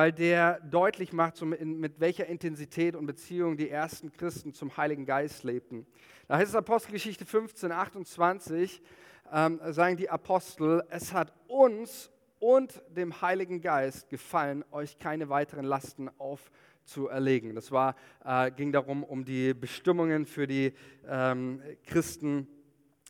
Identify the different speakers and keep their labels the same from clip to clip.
Speaker 1: weil der deutlich macht, mit welcher Intensität und Beziehung die ersten Christen zum Heiligen Geist lebten. Da heißt es Apostelgeschichte 15, 28, ähm, sagen die Apostel, es hat uns und dem Heiligen Geist gefallen, euch keine weiteren Lasten aufzuerlegen. Das war, äh, ging darum, um die Bestimmungen für die ähm, Christen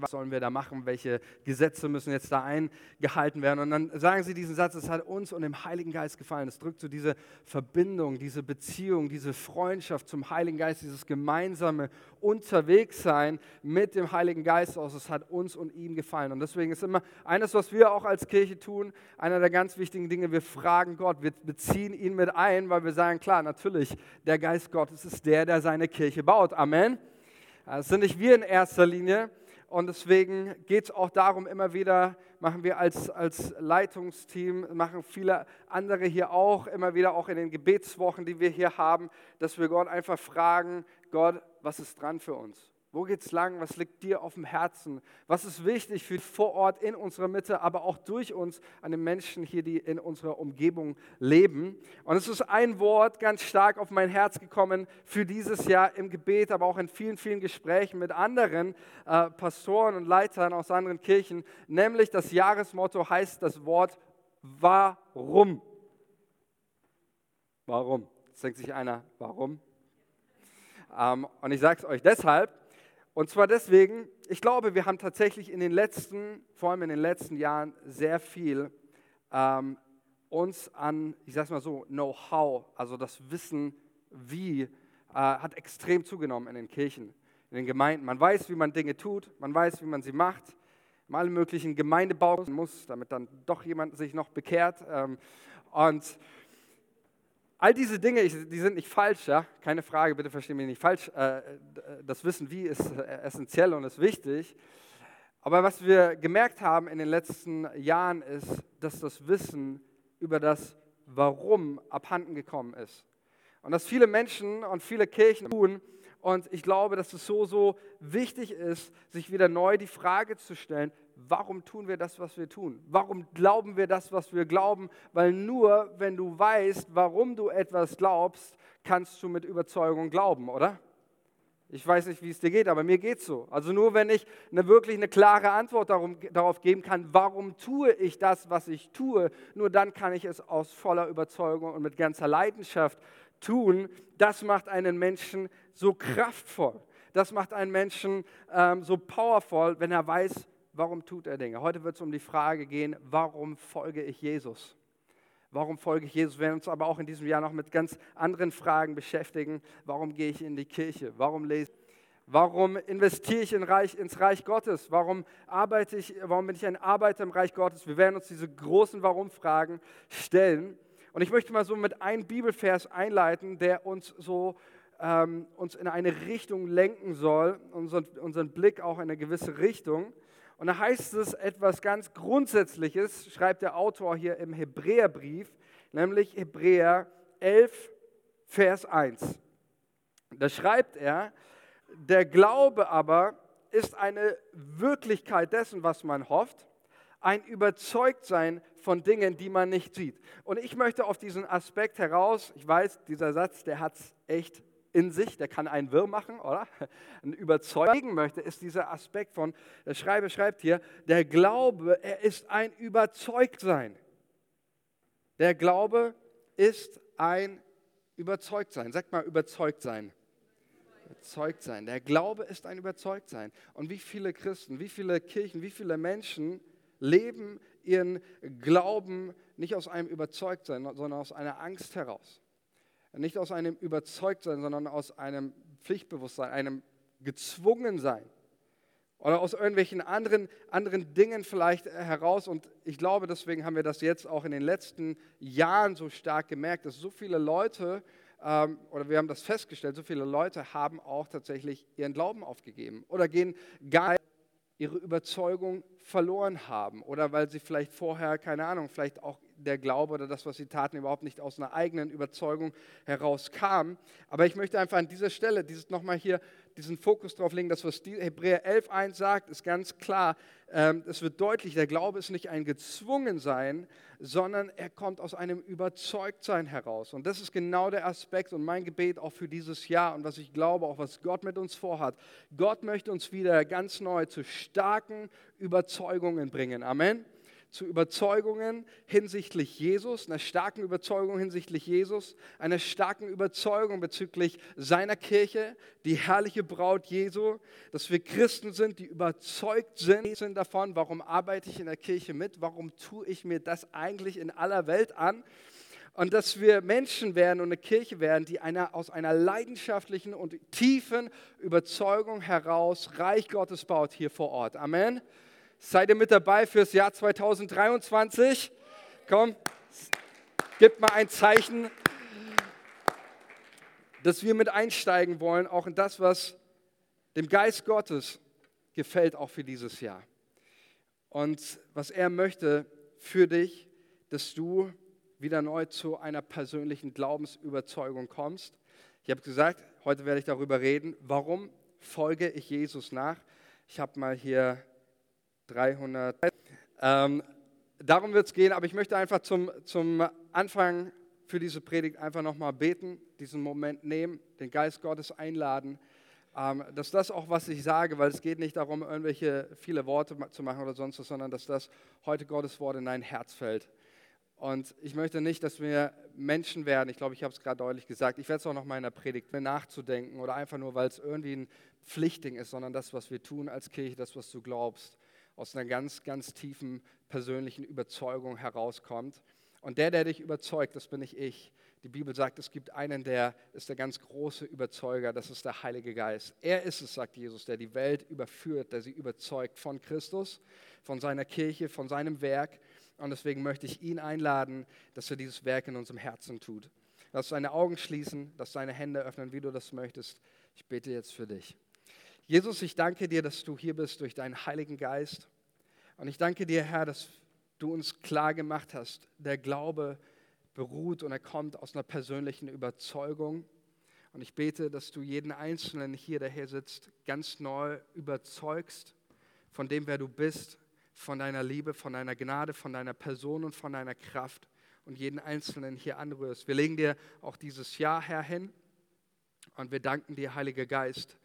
Speaker 1: was sollen wir da machen, welche Gesetze müssen jetzt da eingehalten werden. Und dann sagen sie diesen Satz, es hat uns und dem Heiligen Geist gefallen. Es drückt so diese Verbindung, diese Beziehung, diese Freundschaft zum Heiligen Geist, dieses gemeinsame Unterwegssein mit dem Heiligen Geist aus. Es hat uns und ihm gefallen. Und deswegen ist immer eines, was wir auch als Kirche tun, einer der ganz wichtigen Dinge, wir fragen Gott, wir beziehen ihn mit ein, weil wir sagen, klar, natürlich, der Geist Gottes ist der, der seine Kirche baut. Amen. Das sind nicht wir in erster Linie, und deswegen geht es auch darum, immer wieder, machen wir als, als Leitungsteam, machen viele andere hier auch, immer wieder auch in den Gebetswochen, die wir hier haben, dass wir Gott einfach fragen, Gott, was ist dran für uns? Wo geht's lang? Was liegt dir auf dem Herzen? Was ist wichtig für vor Ort in unserer Mitte, aber auch durch uns an den Menschen hier, die in unserer Umgebung leben? Und es ist ein Wort ganz stark auf mein Herz gekommen für dieses Jahr im Gebet, aber auch in vielen, vielen Gesprächen mit anderen äh, Pastoren und Leitern aus anderen Kirchen, nämlich das Jahresmotto heißt das Wort Warum? Warum? Jetzt denkt sich einer, warum? Ähm, und ich sage es euch deshalb, und zwar deswegen, ich glaube, wir haben tatsächlich in den letzten, vor allem in den letzten Jahren, sehr viel ähm, uns an, ich sage mal so, Know-how, also das Wissen, wie, äh, hat extrem zugenommen in den Kirchen, in den Gemeinden. Man weiß, wie man Dinge tut, man weiß, wie man sie macht, mal möglichen Gemeindebau muss, damit dann doch jemand sich noch bekehrt. Ähm, und All diese Dinge, die sind nicht falsch, ja? keine Frage, bitte verstehen mich nicht falsch. Äh, das Wissen wie ist äh, essentiell und ist wichtig. Aber was wir gemerkt haben in den letzten Jahren ist, dass das Wissen über das Warum abhanden gekommen ist. Und dass viele Menschen und viele Kirchen tun. Und ich glaube, dass es so, so wichtig ist, sich wieder neu die Frage zu stellen, warum tun wir das, was wir tun? Warum glauben wir das, was wir glauben? Weil nur wenn du weißt, warum du etwas glaubst, kannst du mit Überzeugung glauben, oder? Ich weiß nicht, wie es dir geht, aber mir geht es so. Also nur wenn ich eine, wirklich eine klare Antwort darum, darauf geben kann, warum tue ich das, was ich tue, nur dann kann ich es aus voller Überzeugung und mit ganzer Leidenschaft tun. Das macht einen Menschen so kraftvoll. Das macht einen Menschen ähm, so powerful, wenn er weiß, warum tut er Dinge? Heute wird es um die Frage gehen, warum folge ich Jesus? Warum folge ich Jesus? Wir werden uns aber auch in diesem Jahr noch mit ganz anderen Fragen beschäftigen. Warum gehe ich in die Kirche? Warum lese? Warum investiere ich in Reich, ins Reich Gottes? Warum arbeite ich, warum bin ich ein Arbeiter im Reich Gottes? Wir werden uns diese großen Warum-Fragen stellen. Und ich möchte mal so mit einem Bibelvers einleiten, der uns so ähm, uns in eine Richtung lenken soll, unseren, unseren Blick auch in eine gewisse Richtung. Und da heißt es etwas ganz Grundsätzliches, schreibt der Autor hier im Hebräerbrief, nämlich Hebräer 11, Vers 1. Da schreibt er, der Glaube aber ist eine Wirklichkeit dessen, was man hofft, ein Überzeugtsein von Dingen, die man nicht sieht. Und ich möchte auf diesen Aspekt heraus, ich weiß, dieser Satz, der hat es echt in sich, der kann einen Wirr machen, oder? Ein Überzeugen möchte, ist dieser Aspekt von, der Schreiber schreibt hier, der Glaube, er ist ein Überzeugtsein. Der Glaube ist ein Überzeugtsein. Sag mal Überzeugtsein. Überzeugtsein. Der Glaube ist ein Überzeugtsein. Und wie viele Christen, wie viele Kirchen, wie viele Menschen leben ihren Glauben nicht aus einem Überzeugtsein, sondern aus einer Angst heraus. Nicht aus einem Überzeugtsein, sondern aus einem Pflichtbewusstsein, einem Gezwungensein. Oder aus irgendwelchen anderen, anderen Dingen vielleicht heraus. Und ich glaube, deswegen haben wir das jetzt auch in den letzten Jahren so stark gemerkt, dass so viele Leute, ähm, oder wir haben das festgestellt, so viele Leute haben auch tatsächlich ihren Glauben aufgegeben oder gehen gar ihre Überzeugung verloren haben oder weil sie vielleicht vorher, keine Ahnung, vielleicht auch der Glaube oder das, was sie taten, überhaupt nicht aus einer eigenen Überzeugung herauskam. Aber ich möchte einfach an dieser Stelle dieses nochmal hier diesen Fokus darauf legen, dass was Hebräer 11.1 sagt, ist ganz klar. Ähm, es wird deutlich, der Glaube ist nicht ein Gezwungensein, sondern er kommt aus einem Überzeugtsein heraus. Und das ist genau der Aspekt und mein Gebet auch für dieses Jahr und was ich glaube, auch was Gott mit uns vorhat. Gott möchte uns wieder ganz neu zu starken Überzeugungen bringen. Amen zu Überzeugungen hinsichtlich Jesus, einer starken Überzeugung hinsichtlich Jesus, einer starken Überzeugung bezüglich seiner Kirche, die herrliche Braut Jesu, dass wir Christen sind, die überzeugt sind davon, warum arbeite ich in der Kirche mit, warum tue ich mir das eigentlich in aller Welt an. Und dass wir Menschen werden und eine Kirche werden, die einer, aus einer leidenschaftlichen und tiefen Überzeugung heraus Reich Gottes baut hier vor Ort. Amen. Seid ihr mit dabei fürs Jahr 2023? Komm, gib mal ein Zeichen, dass wir mit einsteigen wollen, auch in das, was dem Geist Gottes gefällt, auch für dieses Jahr. Und was er möchte für dich, dass du wieder neu zu einer persönlichen Glaubensüberzeugung kommst. Ich habe gesagt, heute werde ich darüber reden, warum folge ich Jesus nach. Ich habe mal hier 300. Ähm, darum wird es gehen, aber ich möchte einfach zum, zum Anfang für diese Predigt einfach nochmal beten, diesen Moment nehmen, den Geist Gottes einladen, ähm, dass das auch, was ich sage, weil es geht nicht darum, irgendwelche viele Worte zu machen oder sonst was, sondern dass das heute Gottes Wort in dein Herz fällt. Und ich möchte nicht, dass wir Menschen werden, ich glaube, ich habe es gerade deutlich gesagt, ich werde es auch noch mal in der Predigt, mir nachzudenken oder einfach nur, weil es irgendwie ein Pflichtding ist, sondern das, was wir tun als Kirche, das, was du glaubst aus einer ganz, ganz tiefen persönlichen Überzeugung herauskommt. Und der, der dich überzeugt, das bin nicht ich. Die Bibel sagt, es gibt einen, der ist der ganz große Überzeuger, das ist der Heilige Geist. Er ist es, sagt Jesus, der die Welt überführt, der sie überzeugt von Christus, von seiner Kirche, von seinem Werk. Und deswegen möchte ich ihn einladen, dass er dieses Werk in unserem Herzen tut. Lass deine Augen schließen, lass deine Hände öffnen, wie du das möchtest. Ich bete jetzt für dich. Jesus, ich danke dir, dass du hier bist durch deinen Heiligen Geist. Und ich danke dir, Herr, dass du uns klar gemacht hast, der Glaube beruht und er kommt aus einer persönlichen Überzeugung. Und ich bete, dass du jeden Einzelnen hier, der hier sitzt, ganz neu überzeugst von dem, wer du bist, von deiner Liebe, von deiner Gnade, von deiner Person und von deiner Kraft und jeden Einzelnen hier anrührst. Wir legen dir auch dieses Jahr, Herr, hin und wir danken dir, Heiliger Geist,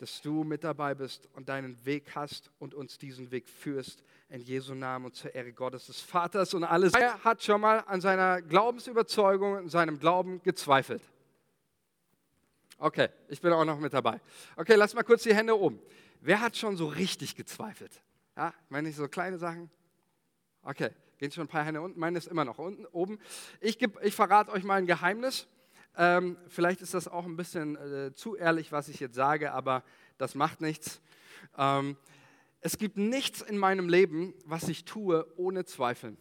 Speaker 1: dass du mit dabei bist und deinen Weg hast und uns diesen Weg führst. In Jesu Namen und zur Ehre Gottes des Vaters und alles. Er hat schon mal an seiner Glaubensüberzeugung, an seinem Glauben gezweifelt. Okay, ich bin auch noch mit dabei. Okay, lass mal kurz die Hände oben. Wer hat schon so richtig gezweifelt? Ja, meine ich so kleine Sachen? Okay, gehen schon ein paar Hände unten. Meine ist immer noch unten, oben. Ich, geb, ich verrate euch mal ein Geheimnis. Ähm, vielleicht ist das auch ein bisschen äh, zu ehrlich, was ich jetzt sage, aber das macht nichts. Ähm, es gibt nichts in meinem Leben, was ich tue, ohne Zweifeln.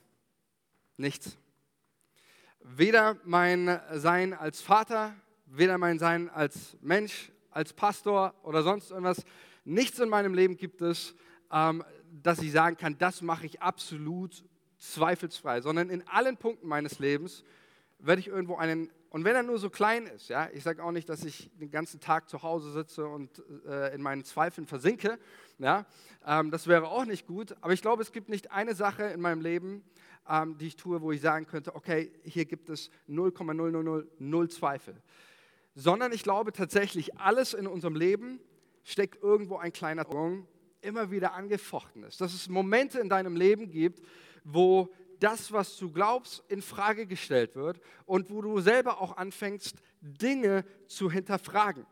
Speaker 1: Nichts. Weder mein Sein als Vater, weder mein Sein als Mensch, als Pastor oder sonst irgendwas. Nichts in meinem Leben gibt es, ähm, dass ich sagen kann, das mache ich absolut zweifelsfrei, sondern in allen Punkten meines Lebens werde ich irgendwo einen und wenn er nur so klein ist, ja, ich sage auch nicht, dass ich den ganzen Tag zu Hause sitze und äh, in meinen Zweifeln versinke, ja, ähm, das wäre auch nicht gut, aber ich glaube, es gibt nicht eine Sache in meinem Leben, ähm, die ich tue, wo ich sagen könnte, okay, hier gibt es 0,000 Zweifel, sondern ich glaube tatsächlich, alles in unserem Leben steckt irgendwo ein kleiner Drang, immer wieder angefochten ist, dass es Momente in deinem Leben gibt, wo das, was du glaubst, in Frage gestellt wird und wo du selber auch anfängst, Dinge zu hinterfragen.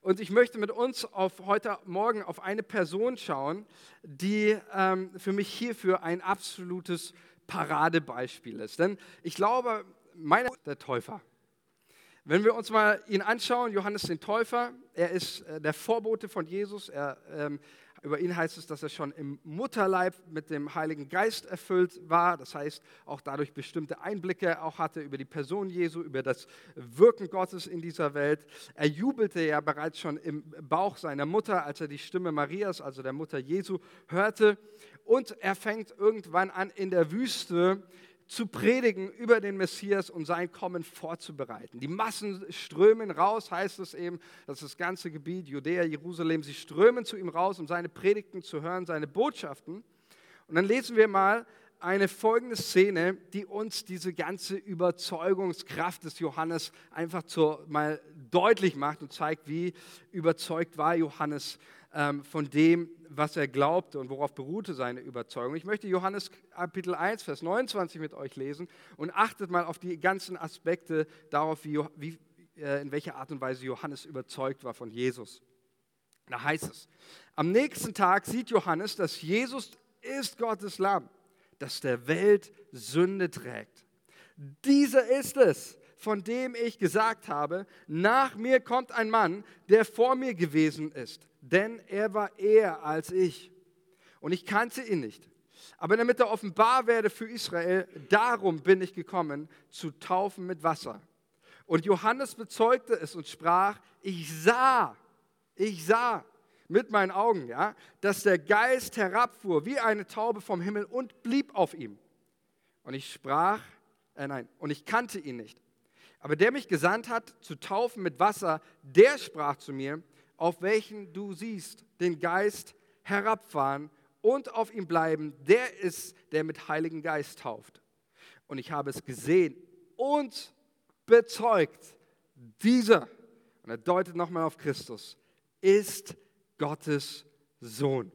Speaker 1: Und ich möchte mit uns auf heute Morgen auf eine Person schauen, die ähm, für mich hierfür ein absolutes Paradebeispiel ist. Denn ich glaube, meiner der Täufer. Wenn wir uns mal ihn anschauen, Johannes den Täufer, er ist äh, der Vorbote von Jesus. Er ähm, über ihn heißt es, dass er schon im Mutterleib mit dem Heiligen Geist erfüllt war. Das heißt, auch dadurch bestimmte Einblicke auch hatte über die Person Jesu, über das Wirken Gottes in dieser Welt. Er jubelte ja bereits schon im Bauch seiner Mutter, als er die Stimme Marias, also der Mutter Jesu, hörte. Und er fängt irgendwann an, in der Wüste zu predigen über den Messias und sein Kommen vorzubereiten. Die Massen strömen raus, heißt es eben, das ist das ganze Gebiet, Judäa, Jerusalem, sie strömen zu ihm raus, um seine Predigten zu hören, seine Botschaften. Und dann lesen wir mal eine folgende Szene, die uns diese ganze Überzeugungskraft des Johannes einfach zur, mal deutlich macht und zeigt, wie überzeugt war Johannes ähm, von dem, was er glaubte und worauf beruhte seine Überzeugung. Ich möchte Johannes Kapitel 1, Vers 29 mit euch lesen und achtet mal auf die ganzen Aspekte darauf, wie, wie, äh, in welcher Art und Weise Johannes überzeugt war von Jesus. Da heißt es, am nächsten Tag sieht Johannes, dass Jesus ist Gottes Lamm, das der Welt Sünde trägt. Dieser ist es, von dem ich gesagt habe, nach mir kommt ein Mann, der vor mir gewesen ist, denn er war eher als ich. Und ich kannte ihn nicht. Aber damit er offenbar werde für Israel, darum bin ich gekommen, zu taufen mit Wasser. Und Johannes bezeugte es und sprach, ich sah, ich sah mit meinen Augen, ja, dass der Geist herabfuhr wie eine Taube vom Himmel und blieb auf ihm. Und ich sprach, äh nein, und ich kannte ihn nicht. Aber der mich gesandt hat, zu taufen mit Wasser, der sprach zu mir, auf welchen du siehst den Geist herabfahren und auf ihm bleiben, der ist, der mit Heiligen Geist tauft. Und ich habe es gesehen und bezeugt, dieser, und er deutet nochmal auf Christus, ist Gottes Sohn.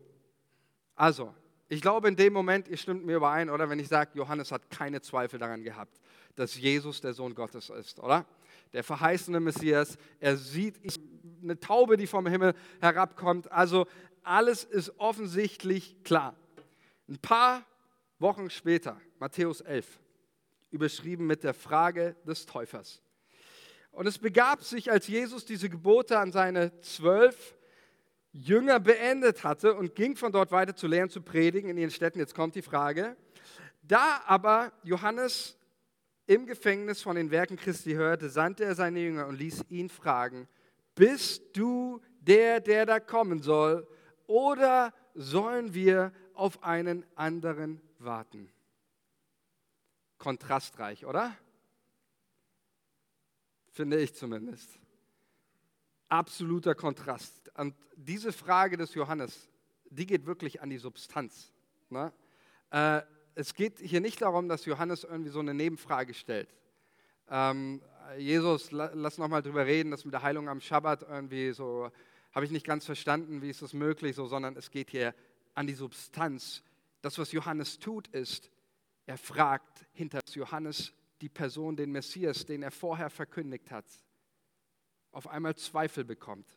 Speaker 1: Also, ich glaube in dem Moment, ihr stimmt mir überein, oder wenn ich sage, Johannes hat keine Zweifel daran gehabt, dass Jesus der Sohn Gottes ist, oder? Der verheißene Messias, er sieht eine Taube, die vom Himmel herabkommt. Also alles ist offensichtlich klar. Ein paar Wochen später, Matthäus 11, überschrieben mit der Frage des Täufers. Und es begab sich, als Jesus diese Gebote an seine zwölf Jünger beendet hatte und ging von dort weiter zu lehren, zu predigen in ihren Städten. Jetzt kommt die Frage. Da aber Johannes im Gefängnis von den Werken Christi hörte, sandte er seine Jünger und ließ ihn fragen, bist du der, der da kommen soll, oder sollen wir auf einen anderen warten? Kontrastreich, oder? Finde ich zumindest. Absoluter Kontrast. Und diese Frage des Johannes, die geht wirklich an die Substanz. Ne? Äh, es geht hier nicht darum, dass Johannes irgendwie so eine Nebenfrage stellt. Ähm, Jesus, lass noch mal drüber reden, das mit der Heilung am Schabbat irgendwie so, habe ich nicht ganz verstanden, wie ist das möglich, so, sondern es geht hier an die Substanz. Das, was Johannes tut, ist, er fragt hinter Johannes die Person, den Messias, den er vorher verkündigt hat, auf einmal Zweifel bekommt.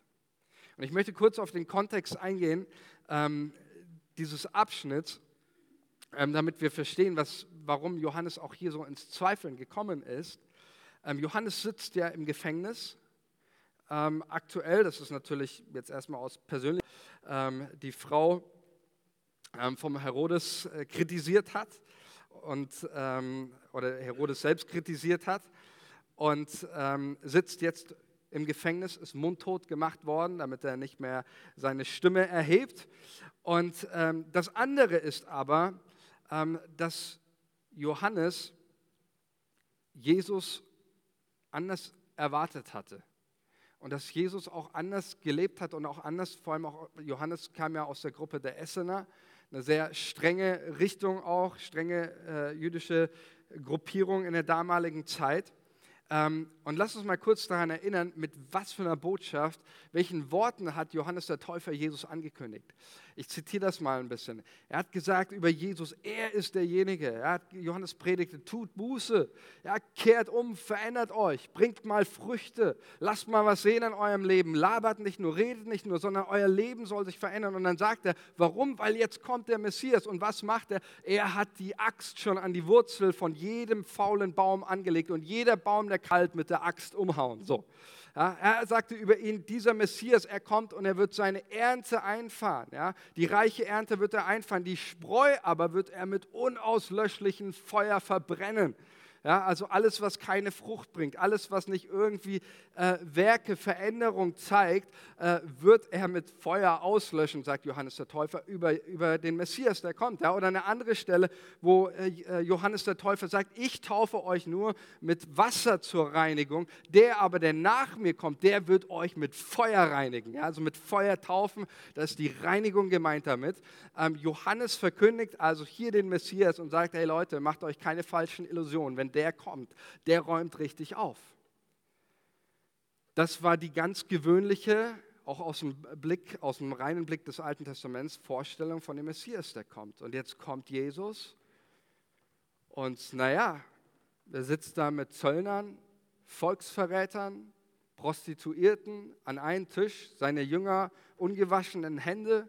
Speaker 1: Und ich möchte kurz auf den Kontext eingehen ähm, dieses Abschnitts ähm, damit wir verstehen, was, warum Johannes auch hier so ins Zweifeln gekommen ist. Ähm, Johannes sitzt ja im Gefängnis. Ähm, aktuell, das ist natürlich jetzt erstmal aus persönlich, ähm, die Frau vom Herodes äh, kritisiert hat und, oder Herodes selbst kritisiert hat und sitzt jetzt im Gefängnis, ist mundtot gemacht worden, damit er nicht mehr seine Stimme erhebt. Und ähm, das andere ist aber, ähm, dass Johannes Jesus anders erwartet hatte. Und dass Jesus auch anders gelebt hat und auch anders, vor allem auch Johannes kam ja aus der Gruppe der Essener, eine sehr strenge Richtung auch, strenge äh, jüdische Gruppierung in der damaligen Zeit. Ähm, und lass uns mal kurz daran erinnern, mit was für einer Botschaft, welchen Worten hat Johannes der Täufer Jesus angekündigt. Ich zitiere das mal ein bisschen. Er hat gesagt über Jesus, er ist derjenige. Er hat, Johannes predigte, tut Buße, ja, kehrt um, verändert euch, bringt mal Früchte, lasst mal was sehen in eurem Leben, labert nicht nur, redet nicht nur, sondern euer Leben soll sich verändern. Und dann sagt er, warum? Weil jetzt kommt der Messias. Und was macht er? Er hat die Axt schon an die Wurzel von jedem faulen Baum angelegt und jeder Baum, der kalt mit der Axt umhauen. So. Ja, er sagte über ihn, dieser Messias, er kommt und er wird seine Ernte einfahren. Ja. Die reiche Ernte wird er einfahren, die Spreu aber wird er mit unauslöschlichem Feuer verbrennen. Ja, also alles, was keine Frucht bringt, alles, was nicht irgendwie äh, Werke, Veränderung zeigt, äh, wird er mit Feuer auslöschen, sagt Johannes der Täufer, über, über den Messias, der kommt. Ja, oder eine andere Stelle, wo äh, äh Johannes der Täufer sagt, ich taufe euch nur mit Wasser zur Reinigung, der aber, der nach mir kommt, der wird euch mit Feuer reinigen. Ja, also mit Feuer taufen, da ist die Reinigung gemeint damit. Ähm, Johannes verkündigt also hier den Messias und sagt, hey Leute, macht euch keine falschen Illusionen. Wenn der kommt, der räumt richtig auf. Das war die ganz gewöhnliche, auch aus dem Blick, aus dem reinen Blick des Alten Testaments, Vorstellung von dem Messias, der kommt. Und jetzt kommt Jesus und naja, er sitzt da mit Zöllnern, Volksverrätern, Prostituierten an einem Tisch, seine Jünger ungewaschenen Hände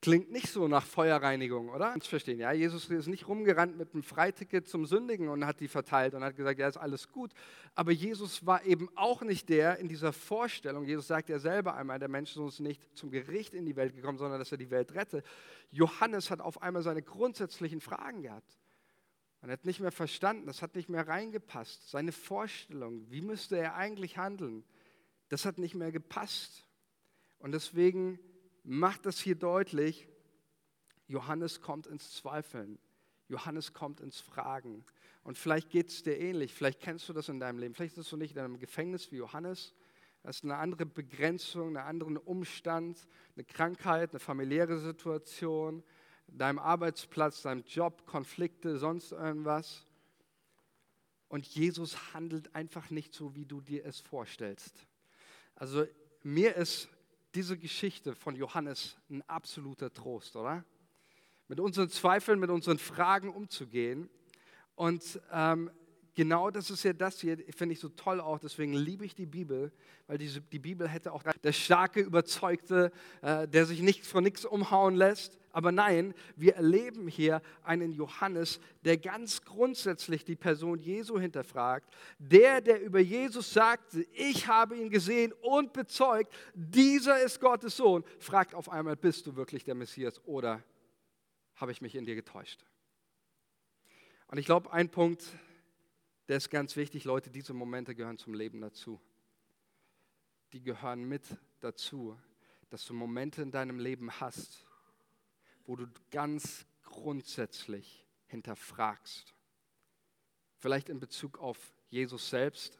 Speaker 1: Klingt nicht so nach Feuerreinigung, oder? Ich verstehen, ja. Jesus ist nicht rumgerannt mit einem Freiticket zum Sündigen und hat die verteilt und hat gesagt, ja, ist alles gut. Aber Jesus war eben auch nicht der in dieser Vorstellung. Jesus sagt ja selber einmal, der Mensch ist nicht zum Gericht in die Welt gekommen, sondern dass er die Welt rette. Johannes hat auf einmal seine grundsätzlichen Fragen gehabt. Man hat nicht mehr verstanden, das hat nicht mehr reingepasst. Seine Vorstellung, wie müsste er eigentlich handeln, das hat nicht mehr gepasst. Und deswegen macht das hier deutlich, Johannes kommt ins Zweifeln. Johannes kommt ins Fragen. Und vielleicht geht es dir ähnlich, vielleicht kennst du das in deinem Leben. Vielleicht bist du nicht in einem Gefängnis wie Johannes. Das ist eine andere Begrenzung, einen anderen Umstand, eine Krankheit, eine familiäre Situation, deinem Arbeitsplatz, deinem Job, Konflikte, sonst irgendwas. Und Jesus handelt einfach nicht so, wie du dir es vorstellst. Also mir ist diese Geschichte von Johannes ein absoluter Trost, oder? Mit unseren Zweifeln, mit unseren Fragen umzugehen. Und ähm, genau das ist ja das hier, finde ich so toll auch, deswegen liebe ich die Bibel, weil diese, die Bibel hätte auch der starke, überzeugte, äh, der sich nicht von nichts umhauen lässt. Aber nein, wir erleben hier einen Johannes, der ganz grundsätzlich die Person Jesu hinterfragt. Der, der über Jesus sagte, ich habe ihn gesehen und bezeugt, dieser ist Gottes Sohn, fragt auf einmal, bist du wirklich der Messias oder habe ich mich in dir getäuscht? Und ich glaube, ein Punkt, der ist ganz wichtig, Leute, diese Momente gehören zum Leben dazu. Die gehören mit dazu, dass du Momente in deinem Leben hast, wo du ganz grundsätzlich hinterfragst. Vielleicht in Bezug auf Jesus selbst,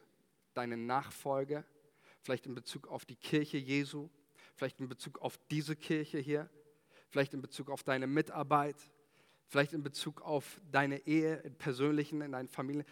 Speaker 1: deine Nachfolge, vielleicht in Bezug auf die Kirche Jesu, vielleicht in Bezug auf diese Kirche hier, vielleicht in Bezug auf deine Mitarbeit, vielleicht in Bezug auf deine Ehe, im persönlichen, in deiner Familie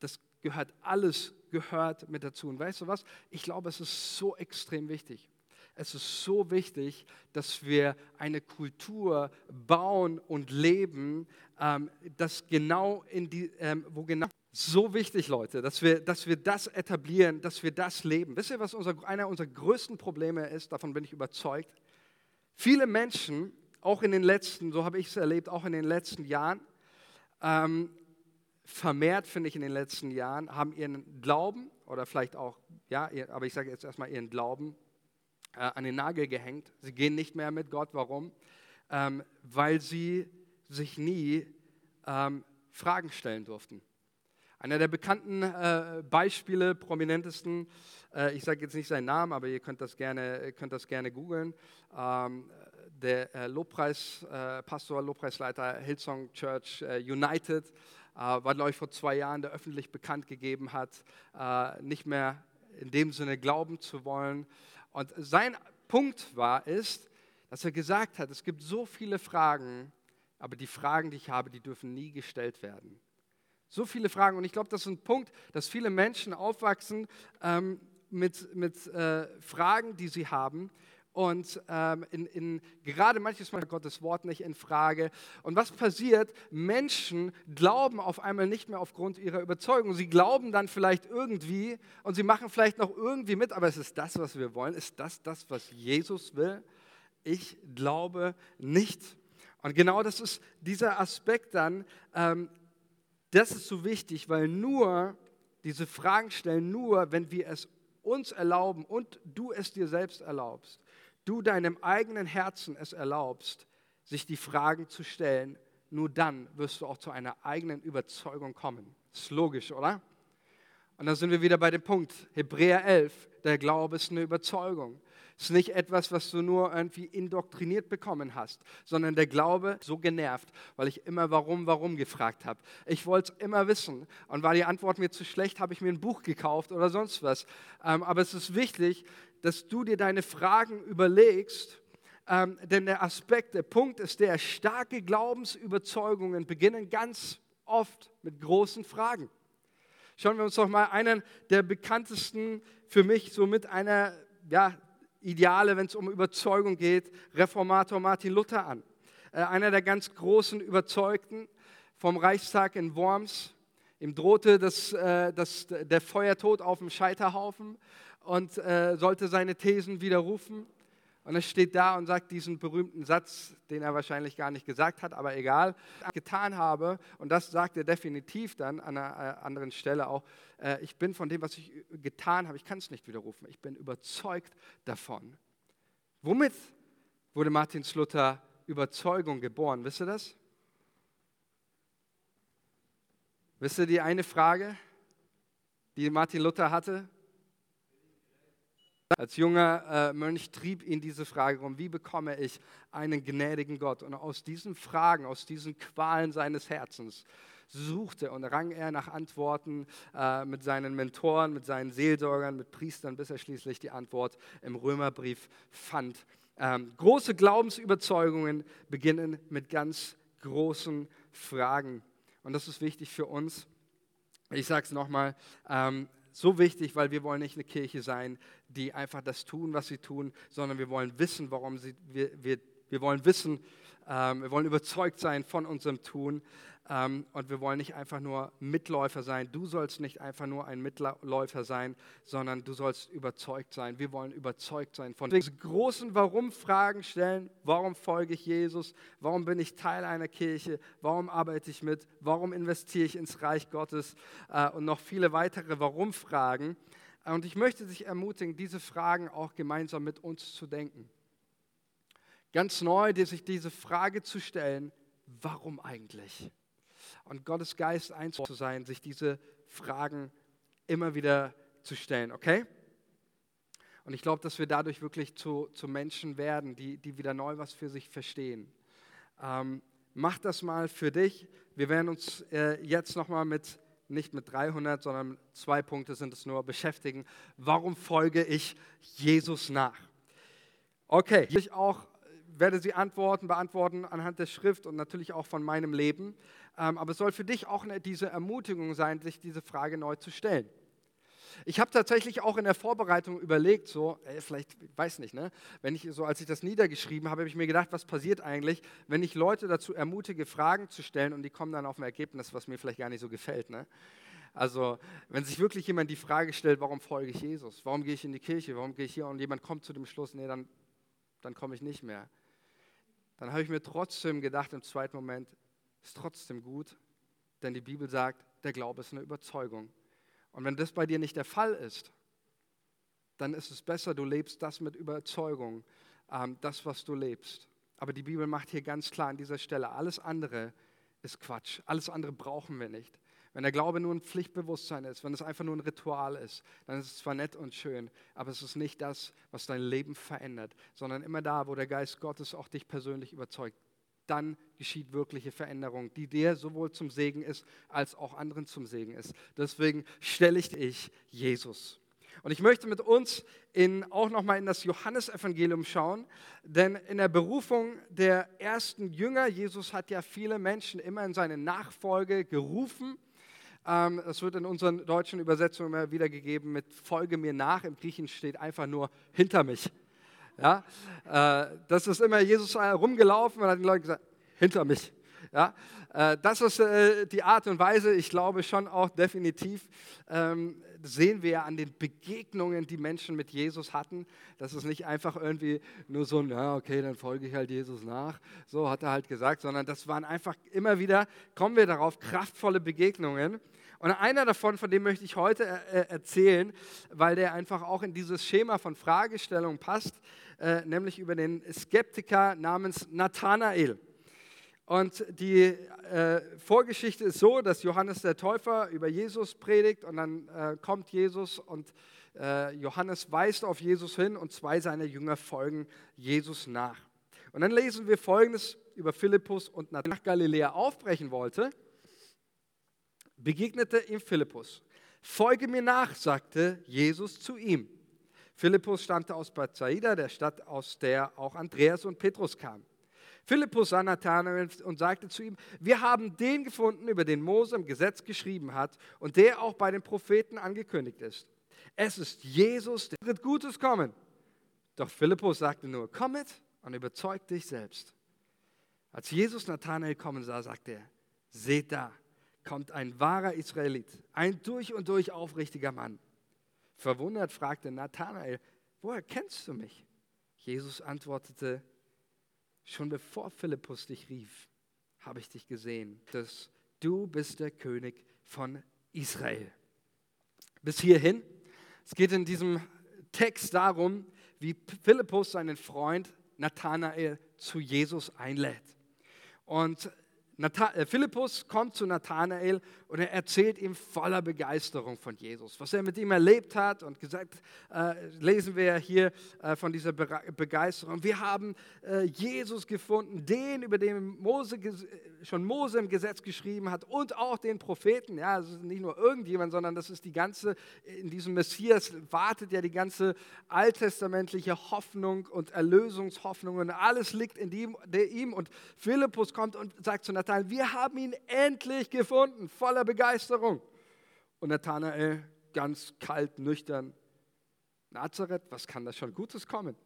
Speaker 1: das gehört alles gehört mit dazu. Und weißt du was? Ich glaube, es ist so extrem wichtig. Es ist so wichtig, dass wir eine Kultur bauen und leben, ähm, das genau in die, ähm, wo genau so wichtig, Leute, dass wir, dass wir das etablieren, dass wir das leben. Wisst ihr, was unser, einer unserer größten Probleme ist? Davon bin ich überzeugt. Viele Menschen, auch in den letzten, so habe ich es erlebt, auch in den letzten Jahren, ähm, vermehrt, finde ich, in den letzten Jahren, haben ihren Glauben oder vielleicht auch, ja, aber ich sage jetzt erstmal ihren Glauben äh, an den Nagel gehängt. Sie gehen nicht mehr mit Gott. Warum? Ähm, weil sie sich nie ähm, Fragen stellen durften. Einer der bekannten äh, Beispiele, prominentesten, äh, ich sage jetzt nicht seinen Namen, aber ihr könnt das gerne, gerne googeln. Ähm, der äh, Lobpreis, äh, Pastor, Lobpreisleiter Hillsong Church äh, United äh, war, glaube ich, vor zwei Jahren, der öffentlich bekannt gegeben hat, äh, nicht mehr in dem Sinne glauben zu wollen. Und sein Punkt war, ist, dass er gesagt hat, es gibt so viele Fragen, aber die Fragen, die ich habe, die dürfen nie gestellt werden. So viele Fragen. Und ich glaube, das ist ein Punkt, dass viele Menschen aufwachsen ähm, mit, mit äh, Fragen, die sie haben, und ähm, in, in, gerade manches Mal Gottes Wort nicht in Frage. Und was passiert? Menschen glauben auf einmal nicht mehr aufgrund ihrer Überzeugung. Sie glauben dann vielleicht irgendwie und sie machen vielleicht noch irgendwie mit, aber es ist das, was wir wollen. Ist das das, was Jesus will? Ich glaube nicht. Und genau das ist dieser Aspekt dann, ähm, das ist so wichtig, weil nur diese Fragen stellen, nur wenn wir es uns erlauben und du es dir selbst erlaubst, du deinem eigenen Herzen es erlaubst, sich die Fragen zu stellen, nur dann wirst du auch zu einer eigenen Überzeugung kommen. Ist logisch, oder? Und dann sind wir wieder bei dem Punkt, Hebräer 11, der Glaube ist eine Überzeugung. Es ist nicht etwas, was du nur irgendwie indoktriniert bekommen hast, sondern der Glaube so genervt, weil ich immer warum, warum gefragt habe. Ich wollte es immer wissen und war die Antwort mir zu schlecht, habe ich mir ein Buch gekauft oder sonst was. Ähm, aber es ist wichtig, dass du dir deine Fragen überlegst, ähm, denn der Aspekt, der Punkt ist der, starke Glaubensüberzeugungen beginnen ganz oft mit großen Fragen. Schauen wir uns doch mal einen der bekanntesten, für mich somit einer ja, Ideale, wenn es um Überzeugung geht, Reformator Martin Luther an. Äh, einer der ganz großen Überzeugten vom Reichstag in Worms. Ihm drohte das, äh, das, der Feuertod auf dem Scheiterhaufen und äh, sollte seine Thesen widerrufen. Und er steht da und sagt diesen berühmten Satz, den er wahrscheinlich gar nicht gesagt hat, aber egal, getan habe. Und das sagt er definitiv dann an einer anderen Stelle auch. Äh, ich bin von dem, was ich getan habe, ich kann es nicht widerrufen. Ich bin überzeugt davon. Womit wurde Martin Luther Überzeugung geboren? Wisst ihr das? Wisst ihr die eine Frage, die Martin Luther hatte? Als junger äh, Mönch trieb ihn diese Frage um, wie bekomme ich einen gnädigen Gott? Und aus diesen Fragen, aus diesen Qualen seines Herzens suchte und rang er nach Antworten äh, mit seinen Mentoren, mit seinen Seelsorgern, mit Priestern, bis er schließlich die Antwort im Römerbrief fand. Ähm, große Glaubensüberzeugungen beginnen mit ganz großen Fragen. Und das ist wichtig für uns. Ich sage es nochmal, ähm, so wichtig, weil wir wollen nicht eine Kirche sein, die einfach das tun, was sie tun, sondern wir wollen wissen, warum sie, wir, wir, wir wollen wissen, ähm, wir wollen überzeugt sein von unserem Tun und wir wollen nicht einfach nur Mitläufer sein. Du sollst nicht einfach nur ein Mitläufer sein, sondern du sollst überzeugt sein. Wir wollen überzeugt sein von diesen großen Warum-Fragen stellen. Warum folge ich Jesus? Warum bin ich Teil einer Kirche? Warum arbeite ich mit? Warum investiere ich ins Reich Gottes? Äh, und noch viele weitere Warum-Fragen. Und ich möchte dich ermutigen, diese Fragen auch gemeinsam mit uns zu denken. Ganz neu, sich diese Frage zu stellen, warum eigentlich? Und Gottes Geist eins zu sein, sich diese Fragen immer wieder zu stellen, okay? Und ich glaube, dass wir dadurch wirklich zu, zu Menschen werden, die, die wieder neu was für sich verstehen. Ähm, mach das mal für dich. Wir werden uns äh, jetzt nochmal mit, nicht mit 300, sondern zwei Punkte sind es nur, beschäftigen. Warum folge ich Jesus nach? Okay, ich auch werde sie antworten, beantworten anhand der Schrift und natürlich auch von meinem Leben. Ähm, aber es soll für dich auch diese Ermutigung sein, sich diese Frage neu zu stellen. Ich habe tatsächlich auch in der Vorbereitung überlegt, so, ey, vielleicht, ich weiß nicht, ne, wenn ich so, als ich das niedergeschrieben habe, habe ich mir gedacht, was passiert eigentlich, wenn ich Leute dazu ermutige, Fragen zu stellen und die kommen dann auf ein Ergebnis, was mir vielleicht gar nicht so gefällt. Ne? Also, wenn sich wirklich jemand die Frage stellt, warum folge ich Jesus? Warum gehe ich in die Kirche? Warum gehe ich hier? Und jemand kommt zu dem Schluss, nee, dann, dann komme ich nicht mehr. Dann habe ich mir trotzdem gedacht im zweiten Moment, ist trotzdem gut, denn die Bibel sagt, der Glaube ist eine Überzeugung. Und wenn das bei dir nicht der Fall ist, dann ist es besser, du lebst das mit Überzeugung, ähm, das, was du lebst. Aber die Bibel macht hier ganz klar an dieser Stelle, alles andere ist Quatsch, alles andere brauchen wir nicht. Wenn der Glaube nur ein Pflichtbewusstsein ist, wenn es einfach nur ein Ritual ist, dann ist es zwar nett und schön, aber es ist nicht das, was dein Leben verändert, sondern immer da, wo der Geist Gottes auch dich persönlich überzeugt dann geschieht wirkliche Veränderung, die dir sowohl zum Segen ist, als auch anderen zum Segen ist. Deswegen stelle ich dich Jesus. Und ich möchte mit uns in, auch nochmal in das Johannesevangelium schauen, denn in der Berufung der ersten Jünger, Jesus hat ja viele Menschen immer in seine Nachfolge gerufen. Ähm, das wird in unseren deutschen Übersetzungen immer wiedergegeben mit Folge mir nach. Im Griechen steht einfach nur hinter mich. Ja? Äh, das ist immer Jesus rumgelaufen und hat den Leuten gesagt, hinter mich. Ja? Äh, das ist äh, die Art und Weise, ich glaube schon auch definitiv, ähm, sehen wir an den Begegnungen, die Menschen mit Jesus hatten. Das ist nicht einfach irgendwie nur so, ja, okay, dann folge ich halt Jesus nach. So hat er halt gesagt, sondern das waren einfach immer wieder, kommen wir darauf, kraftvolle Begegnungen. Und einer davon, von dem möchte ich heute erzählen, weil der einfach auch in dieses Schema von Fragestellungen passt, äh, nämlich über den Skeptiker namens Nathanael. Und die äh, Vorgeschichte ist so, dass Johannes der Täufer über Jesus predigt und dann äh, kommt Jesus und äh, Johannes weist auf Jesus hin und zwei seiner Jünger folgen Jesus nach. Und dann lesen wir Folgendes über Philippus und nach Galiläa aufbrechen wollte, begegnete ihm Philippus. Folge mir nach, sagte Jesus zu ihm. Philippus stammte aus Bethsaida, der Stadt, aus der auch Andreas und Petrus kamen. Philippus sah Nathanael und sagte zu ihm, wir haben den gefunden, über den Mose im Gesetz geschrieben hat und der auch bei den Propheten angekündigt ist. Es ist Jesus, der wird Gutes kommen. Doch Philippus sagte nur, komm mit und überzeug dich selbst. Als Jesus Nathanael kommen sah, sagte er, seht da, kommt ein wahrer Israelit, ein durch und durch aufrichtiger Mann. Verwundert fragte Nathanael, woher kennst du mich? Jesus antwortete, Schon bevor Philippus dich rief, habe ich dich gesehen, dass du bist der König von Israel. Bis hierhin. Es geht in diesem Text darum, wie Philippus seinen Freund Nathanael zu Jesus einlädt. Und äh, Philippus kommt zu Nathanael und er erzählt ihm voller Begeisterung von Jesus, was er mit ihm erlebt hat. Und gesagt, äh, lesen wir hier äh, von dieser Be Begeisterung. Wir haben äh, Jesus gefunden, den, über den Mose, schon Mose im Gesetz geschrieben hat und auch den Propheten. Ja, es ist nicht nur irgendjemand, sondern das ist die ganze, in diesem Messias wartet ja die ganze alttestamentliche Hoffnung und Erlösungshoffnung und alles liegt in ihm. Und Philippus kommt und sagt zu Nathanael, wir haben ihn endlich gefunden, voller Begeisterung. Und Nathanael ganz kalt, nüchtern, Nazareth, was kann da schon Gutes kommen?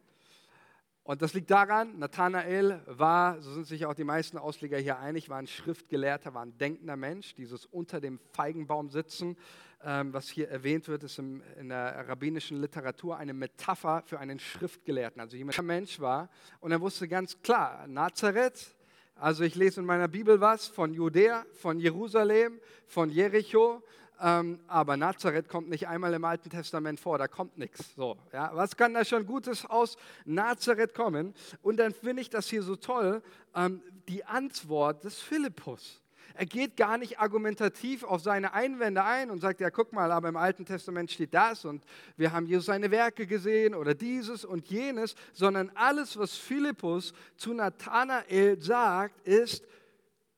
Speaker 1: Und das liegt daran, Nathanael war, so sind sich auch die meisten Ausleger hier einig, war ein Schriftgelehrter, war ein denkender Mensch. Dieses unter dem Feigenbaum sitzen, ähm, was hier erwähnt wird, ist in der rabbinischen Literatur eine Metapher für einen Schriftgelehrten. Also jemand, der Mensch war und er wusste ganz klar, Nazareth, also ich lese in meiner Bibel was von Judäa, von Jerusalem, von Jericho, ähm, aber Nazareth kommt nicht einmal im Alten Testament vor, da kommt nichts. So, ja. Was kann da schon Gutes aus Nazareth kommen? Und dann finde ich das hier so toll, ähm, die Antwort des Philippus. Er geht gar nicht argumentativ auf seine Einwände ein und sagt, ja, guck mal, aber im Alten Testament steht das und wir haben Jesus seine Werke gesehen oder dieses und jenes, sondern alles, was Philippus zu Nathanael sagt, ist,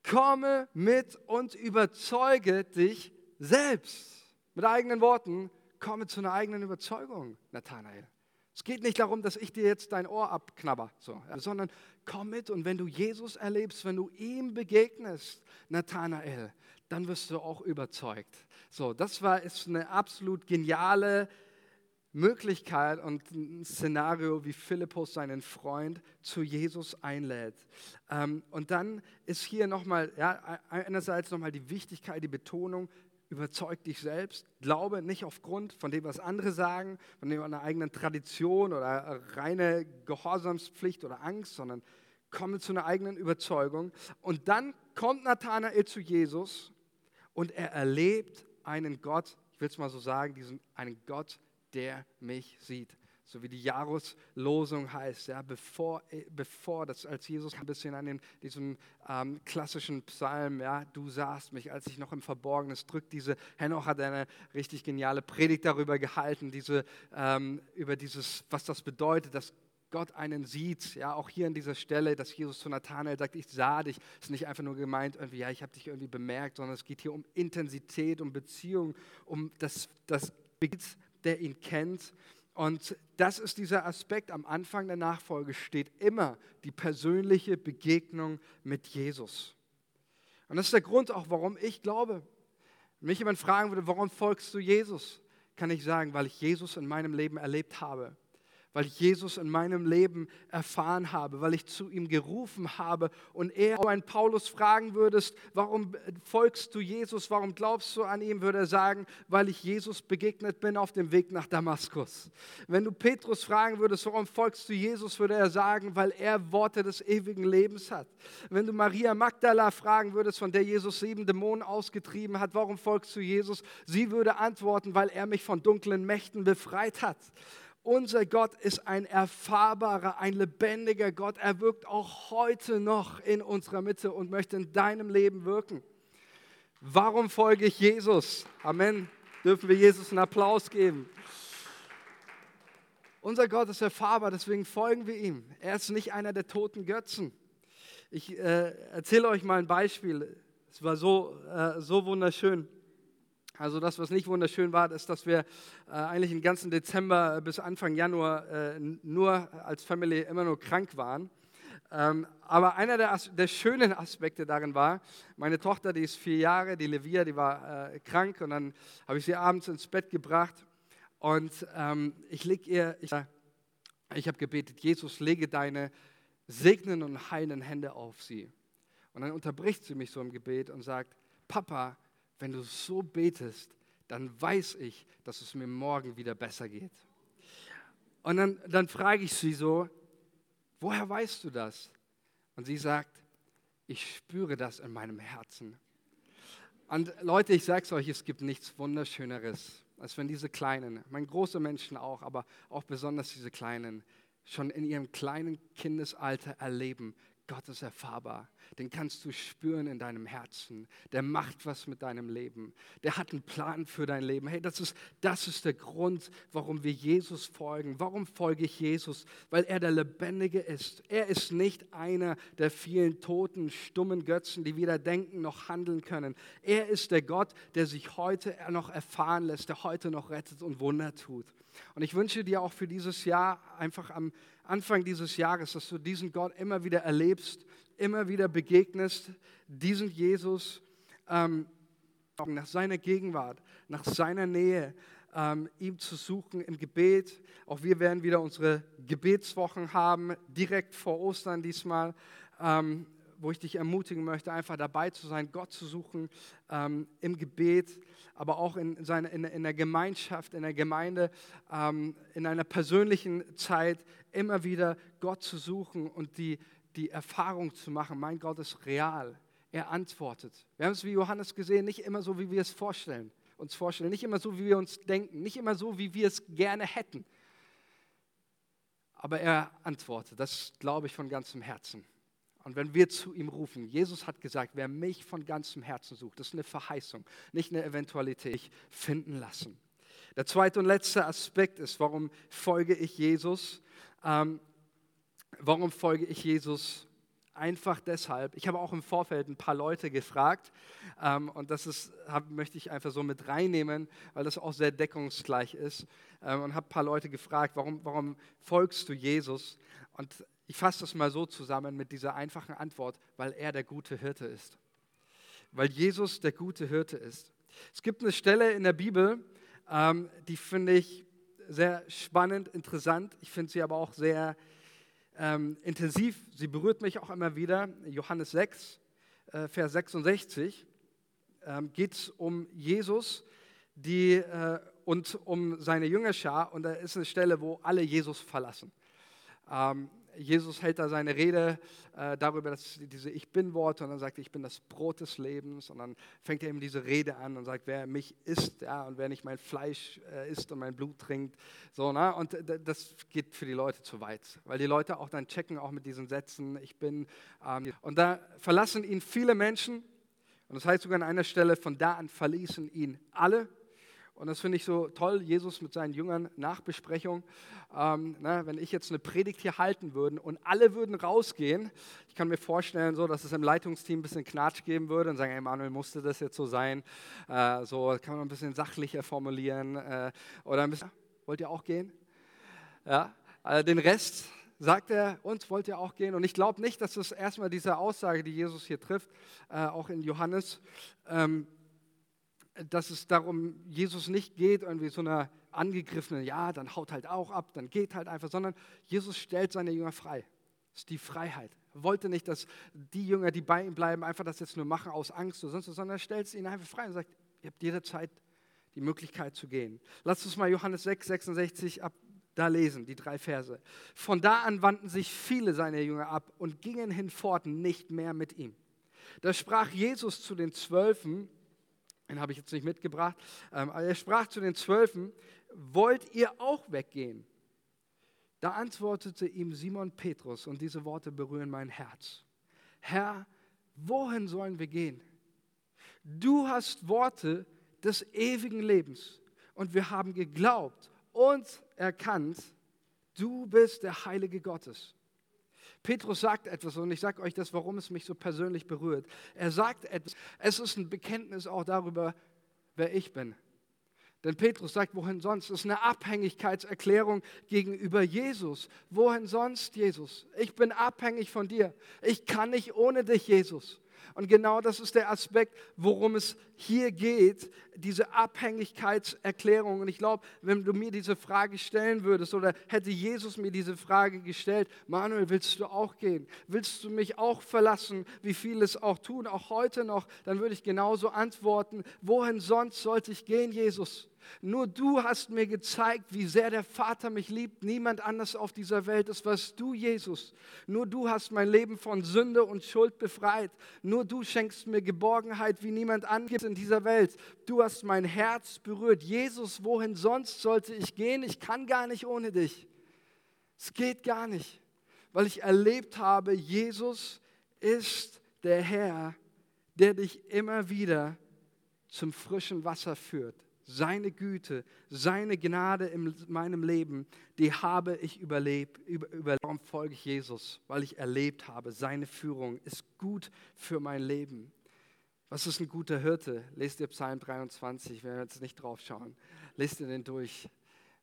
Speaker 1: komme mit und überzeuge dich selbst. Mit eigenen Worten, komme zu einer eigenen Überzeugung, Nathanael. Es geht nicht darum, dass ich dir jetzt dein Ohr abknabber, so, sondern komm mit und wenn du Jesus erlebst, wenn du ihm begegnest, Nathanael, dann wirst du auch überzeugt. So, das war ist eine absolut geniale Möglichkeit und ein Szenario, wie Philippus seinen Freund zu Jesus einlädt. Ähm, und dann ist hier nochmal, ja, einerseits nochmal die Wichtigkeit, die Betonung, überzeug dich selbst. Glaube nicht aufgrund von dem, was andere sagen, von dem einer eigenen Tradition oder reine Gehorsamspflicht oder Angst, sondern komme zu einer eigenen Überzeugung. Und dann kommt Nathanael zu Jesus und er erlebt einen Gott, ich will es mal so sagen, diesen, einen Gott, der mich sieht so wie die Jahreslosung heißt, ja, bevor, äh, bevor das als Jesus ein bisschen an den, diesem ähm, klassischen Psalm, ja, du sahst mich, als ich noch im Verborgenen, drückt diese, Henoch hat eine richtig geniale Predigt darüber gehalten, diese, ähm, über dieses, was das bedeutet, dass Gott einen sieht, ja, auch hier an dieser Stelle, dass Jesus zu Nathanael sagt, ich sah dich, ist nicht einfach nur gemeint, irgendwie, ja, ich habe dich irgendwie bemerkt, sondern es geht hier um Intensität, um Beziehung, um das, das der ihn kennt und das ist dieser Aspekt. Am Anfang der Nachfolge steht immer die persönliche Begegnung mit Jesus. Und das ist der Grund auch, warum ich glaube. Wenn mich jemand fragen würde, warum folgst du Jesus, kann ich sagen, weil ich Jesus in meinem Leben erlebt habe weil ich Jesus in meinem Leben erfahren habe, weil ich zu ihm gerufen habe und er, wenn du Paulus fragen würdest, warum folgst du Jesus, warum glaubst du an ihn, würde er sagen, weil ich Jesus begegnet bin auf dem Weg nach Damaskus. Wenn du Petrus fragen würdest, warum folgst du Jesus, würde er sagen, weil er Worte des ewigen Lebens hat. Wenn du Maria Magdala fragen würdest, von der Jesus sieben Dämonen ausgetrieben hat, warum folgst du Jesus, sie würde antworten, weil er mich von dunklen Mächten befreit hat. Unser Gott ist ein erfahrbarer, ein lebendiger Gott. Er wirkt auch heute noch in unserer Mitte und möchte in deinem Leben wirken. Warum folge ich Jesus? Amen. Dürfen wir Jesus einen Applaus geben? Unser Gott ist erfahrbar, deswegen folgen wir ihm. Er ist nicht einer der toten Götzen. Ich äh, erzähle euch mal ein Beispiel. Es war so, äh, so wunderschön. Also das, was nicht wunderschön war, ist, dass wir äh, eigentlich den ganzen Dezember bis Anfang Januar äh, nur als Familie immer nur krank waren. Ähm, aber einer der, der, schönen Aspekte darin war, meine Tochter, die ist vier Jahre, die Levia, die war äh, krank und dann habe ich sie abends ins Bett gebracht und ähm, ich leg ihr, ich, ich habe gebetet, Jesus, lege deine segnenden und heilenden Hände auf sie. Und dann unterbricht sie mich so im Gebet und sagt, Papa, wenn du so betest, dann weiß ich, dass es mir morgen wieder besser geht. Und dann, dann frage ich sie so, woher weißt du das? Und sie sagt, ich spüre das in meinem Herzen. Und Leute, ich sage es euch, es gibt nichts Wunderschöneres, als wenn diese Kleinen, mein große Menschen auch, aber auch besonders diese Kleinen, schon in ihrem kleinen Kindesalter erleben, Gott ist erfahrbar. Den kannst du spüren in deinem Herzen. Der macht was mit deinem Leben. Der hat einen Plan für dein Leben. Hey, das ist, das ist der Grund, warum wir Jesus folgen. Warum folge ich Jesus? Weil er der Lebendige ist. Er ist nicht einer der vielen toten, stummen Götzen, die weder denken noch handeln können. Er ist der Gott, der sich heute noch erfahren lässt, der heute noch rettet und Wunder tut. Und ich wünsche dir auch für dieses Jahr einfach am Anfang dieses Jahres, dass du diesen Gott immer wieder erlebst, immer wieder begegnest, diesen Jesus ähm, nach seiner Gegenwart, nach seiner Nähe, ähm, ihm zu suchen im Gebet. Auch wir werden wieder unsere Gebetswochen haben, direkt vor Ostern diesmal, ähm, wo ich dich ermutigen möchte, einfach dabei zu sein, Gott zu suchen ähm, im Gebet aber auch in, seine, in, in der Gemeinschaft, in der Gemeinde, ähm, in einer persönlichen Zeit immer wieder Gott zu suchen und die, die Erfahrung zu machen, mein Gott ist real. Er antwortet. Wir haben es wie Johannes gesehen, nicht immer so, wie wir es vorstellen, uns vorstellen, nicht immer so, wie wir uns denken, nicht immer so, wie wir es gerne hätten. Aber er antwortet, das glaube ich von ganzem Herzen. Und wenn wir zu ihm rufen, Jesus hat gesagt, wer mich von ganzem Herzen sucht, das ist eine Verheißung, nicht eine Eventualität, finden lassen. Der zweite und letzte Aspekt ist, warum folge ich Jesus? Ähm, warum folge ich Jesus? Einfach deshalb. Ich habe auch im Vorfeld ein paar Leute gefragt ähm, und das ist, hab, möchte ich einfach so mit reinnehmen, weil das auch sehr deckungsgleich ist. Ähm, und habe ein paar Leute gefragt, warum, warum folgst du Jesus? Und ich fasse das mal so zusammen mit dieser einfachen Antwort, weil er der gute Hirte ist. Weil Jesus der gute Hirte ist. Es gibt eine Stelle in der Bibel, ähm, die finde ich sehr spannend, interessant. Ich finde sie aber auch sehr ähm, intensiv. Sie berührt mich auch immer wieder. Johannes 6, äh, Vers 66 ähm, geht es um Jesus die, äh, und um seine Jüngerschar. Und da ist eine Stelle, wo alle Jesus verlassen. Ähm, Jesus hält da seine Rede äh, darüber, dass diese Ich Bin-Worte und dann sagt er, ich bin das Brot des Lebens und dann fängt er eben diese Rede an und sagt, wer mich isst ja, und wer nicht mein Fleisch äh, isst und mein Blut trinkt. So, ne? Und das geht für die Leute zu weit, weil die Leute auch dann checken, auch mit diesen Sätzen, ich bin. Ähm, und da verlassen ihn viele Menschen und das heißt sogar an einer Stelle, von da an verließen ihn alle und das finde ich so toll, Jesus mit seinen Jüngern Nachbesprechung. Ähm, na, wenn ich jetzt eine Predigt hier halten würde und alle würden rausgehen, ich kann mir vorstellen, so, dass es im Leitungsteam ein bisschen Knatsch geben würde und sagen, hey Manuel, musste das jetzt so sein? Äh, so kann man ein bisschen sachlicher formulieren. Äh, oder ein bisschen, wollt ihr auch gehen? Ja, also den Rest sagt er, uns wollt ihr auch gehen. Und ich glaube nicht, dass das erstmal diese Aussage, die Jesus hier trifft, äh, auch in Johannes, ähm, dass es darum Jesus nicht geht, irgendwie so einer angegriffenen, ja, dann haut halt auch ab, dann geht halt einfach, sondern Jesus stellt seine Jünger frei. Das ist die Freiheit. Er wollte nicht, dass die Jünger, die bei ihm bleiben, einfach das jetzt nur machen aus Angst oder sonst was, sondern er stellt es ihnen einfach frei und sagt, ihr habt jederzeit die Möglichkeit zu gehen. Lasst uns mal Johannes 6, 66 ab da lesen, die drei Verse. Von da an wandten sich viele seiner Jünger ab und gingen hinfort nicht mehr mit ihm. Da sprach Jesus zu den Zwölfen, den habe ich jetzt nicht mitgebracht. Ähm, er sprach zu den Zwölfen, wollt ihr auch weggehen?
Speaker 2: Da antwortete ihm Simon Petrus, und diese Worte berühren mein Herz. Herr, wohin sollen wir gehen? Du hast Worte des ewigen Lebens und wir haben geglaubt und erkannt, du bist der Heilige Gottes. Petrus sagt etwas und ich sage euch das, warum es mich so persönlich berührt. Er sagt etwas, es ist ein Bekenntnis auch darüber, wer ich bin. Denn Petrus sagt, wohin sonst? Es ist eine Abhängigkeitserklärung gegenüber Jesus. Wohin sonst, Jesus? Ich bin abhängig von dir. Ich kann nicht ohne dich, Jesus. Und genau das ist der Aspekt, worum es hier geht, diese Abhängigkeitserklärung. Und ich glaube, wenn du mir diese Frage stellen würdest oder hätte Jesus mir diese Frage gestellt, Manuel, willst du auch gehen? Willst du mich auch verlassen, wie viele es auch tun, auch heute noch? Dann würde ich genauso antworten, wohin sonst sollte ich gehen, Jesus? Nur du hast mir gezeigt, wie sehr der Vater mich liebt. Niemand anders auf dieser Welt. Das warst du, Jesus. Nur du hast mein Leben von Sünde und Schuld befreit. Nur du schenkst mir Geborgenheit, wie niemand anderes in dieser Welt. Du hast mein Herz berührt. Jesus, wohin sonst sollte ich gehen? Ich kann gar nicht ohne dich. Es geht gar nicht, weil ich erlebt habe, Jesus ist der Herr, der dich immer wieder zum frischen Wasser führt seine Güte, seine Gnade in meinem Leben, die habe ich überlebt. Über, über, warum folge ich Jesus? Weil ich erlebt habe, seine Führung ist gut für mein Leben. Was ist ein guter Hirte? Lest ihr Psalm 23, wenn wir jetzt nicht drauf schauen. Lest ihr den durch.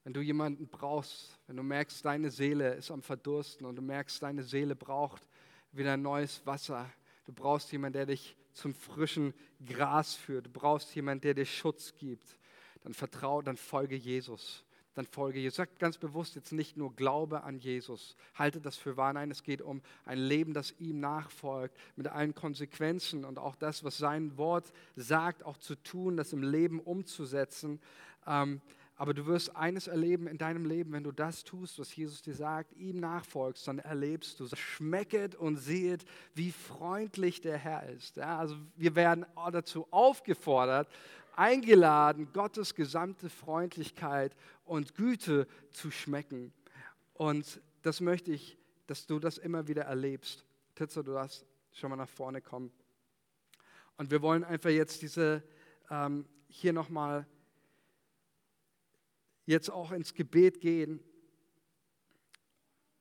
Speaker 2: Wenn du jemanden brauchst, wenn du merkst, deine Seele ist am Verdursten und du merkst, deine Seele braucht wieder neues Wasser. Du brauchst jemanden, der dich zum frischen Gras führt. Du brauchst jemanden, der dir Schutz gibt dann vertraue, dann folge Jesus. Dann folge Jesus. Sagt ganz bewusst jetzt nicht nur Glaube an Jesus. Halte das für wahr. Nein, es geht um ein Leben, das ihm nachfolgt, mit allen Konsequenzen und auch das, was sein Wort sagt, auch zu tun, das im Leben umzusetzen. Ähm, aber du wirst eines erleben in deinem Leben, wenn du das tust, was Jesus dir sagt, ihm nachfolgst, dann erlebst du, schmecket und sehet, wie freundlich der Herr ist. Also wir werden dazu aufgefordert, eingeladen, Gottes gesamte Freundlichkeit und Güte zu schmecken. Und das möchte ich, dass du das immer wieder erlebst. Titzer, du darfst schon mal nach vorne kommen. Und wir wollen einfach jetzt diese, ähm, hier nochmal, jetzt auch ins Gebet gehen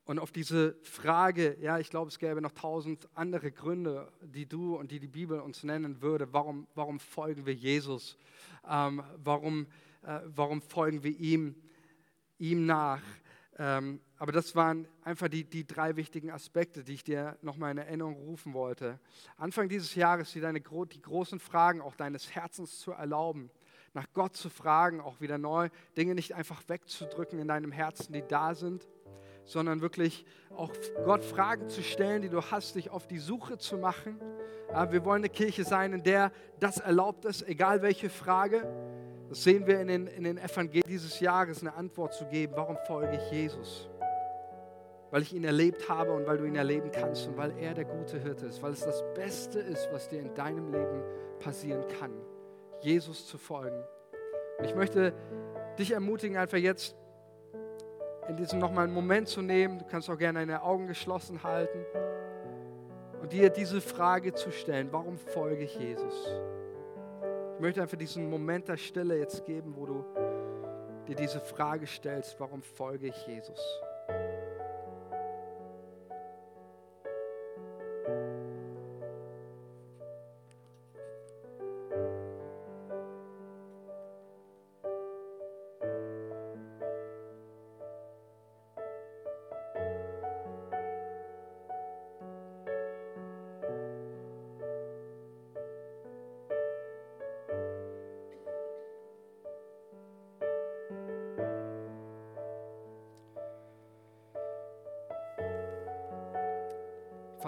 Speaker 2: und auf diese Frage, ja, ich glaube, es gäbe noch tausend andere Gründe, die du und die die Bibel uns nennen würde, warum, warum folgen wir Jesus? Ähm, warum, äh, warum folgen wir ihm, ihm nach? Ähm, aber das waren einfach die, die drei wichtigen Aspekte, die ich dir nochmal in Erinnerung rufen wollte. Anfang dieses Jahres die, deine, die großen Fragen auch deines Herzens zu erlauben, nach Gott zu fragen, auch wieder neu, Dinge nicht einfach wegzudrücken in deinem Herzen, die da sind sondern wirklich auch Gott Fragen zu stellen, die du hast, dich auf die Suche zu machen. Wir wollen eine Kirche sein, in der das erlaubt ist, egal welche Frage. Das sehen wir in den, in den Evangelien dieses Jahres, eine Antwort zu geben. Warum folge ich Jesus? Weil ich ihn erlebt habe und weil du ihn erleben kannst und weil er der gute Hirte ist, weil es das Beste ist, was dir in deinem Leben passieren kann, Jesus zu folgen. Und ich möchte dich ermutigen, einfach jetzt in diesem nochmal einen Moment zu nehmen. Du kannst auch gerne deine Augen geschlossen halten und dir diese Frage zu stellen, warum folge ich Jesus? Ich möchte einfach diesen Moment der Stille jetzt geben, wo du dir diese Frage stellst, warum folge ich Jesus?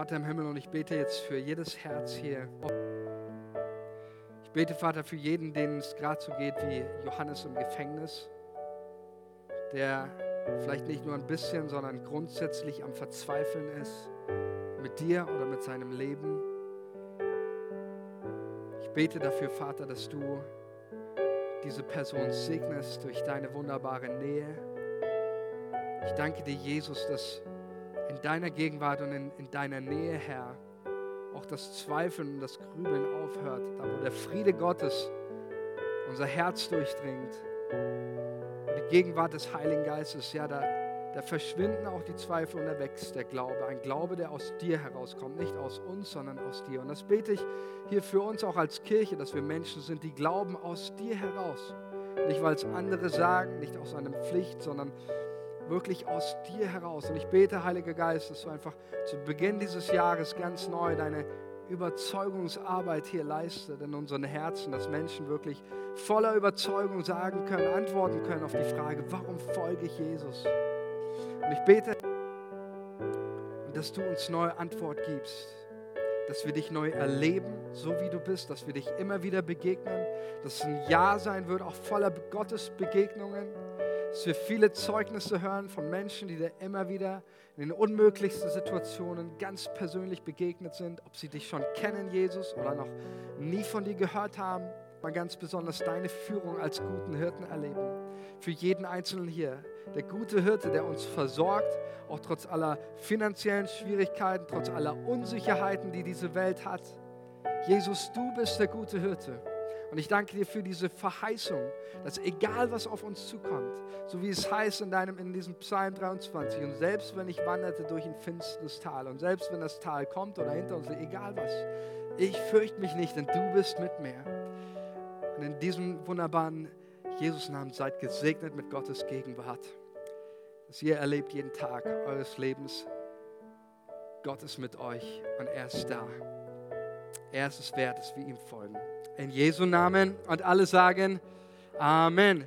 Speaker 2: Vater im Himmel, und ich bete jetzt für jedes Herz hier. Ich bete, Vater, für jeden, denen es gerade so geht wie Johannes im Gefängnis, der vielleicht nicht nur ein bisschen, sondern grundsätzlich am Verzweifeln ist mit dir oder mit seinem Leben. Ich bete dafür, Vater, dass du diese Person segnest durch deine wunderbare Nähe, Ich danke dir, Jesus, dass in deiner Gegenwart und in, in deiner Nähe, Herr, auch das Zweifeln und das Grübeln aufhört, da wo der Friede Gottes unser Herz durchdringt. Und die Gegenwart des Heiligen Geistes, ja, da, da verschwinden auch die Zweifel und da wächst der Glaube. Ein Glaube, der aus dir herauskommt, nicht aus uns, sondern aus dir. Und das bete ich hier für uns auch als Kirche, dass wir Menschen sind, die glauben aus dir heraus. Nicht, weil es andere sagen, nicht aus einer Pflicht, sondern wirklich aus dir heraus. Und ich bete, Heiliger Geist, dass du einfach zu Beginn dieses Jahres ganz neu deine Überzeugungsarbeit hier leistet in unseren Herzen, dass Menschen wirklich voller Überzeugung sagen können, antworten können auf die Frage, warum folge ich Jesus? Und ich bete, dass du uns neue Antwort gibst, dass wir dich neu erleben, so wie du bist, dass wir dich immer wieder begegnen, dass es ein Jahr sein wird, auch voller Gottesbegegnungen, dass wir viele Zeugnisse hören von Menschen, die dir immer wieder in den unmöglichsten Situationen ganz persönlich begegnet sind, ob sie dich schon kennen, Jesus, oder noch nie von dir gehört haben, mal ganz besonders deine Führung als guten Hirten erleben. Für jeden Einzelnen hier, der gute Hirte, der uns versorgt, auch trotz aller finanziellen Schwierigkeiten, trotz aller Unsicherheiten, die diese Welt hat. Jesus, du bist der gute Hirte. Und ich danke dir für diese Verheißung, dass egal was auf uns zukommt, so wie es heißt in, deinem, in diesem Psalm 23, und selbst wenn ich wanderte durch ein finsteres Tal und selbst wenn das Tal kommt oder hinter uns, egal was, ich fürchte mich nicht, denn du bist mit mir. Und in diesem wunderbaren Jesus-Namen seid gesegnet mit Gottes Gegenwart, dass ihr erlebt jeden Tag eures Lebens, Gott ist mit euch und er ist da. Er ist es wert, dass wir ihm folgen. In Jesu Namen und alle sagen Amen.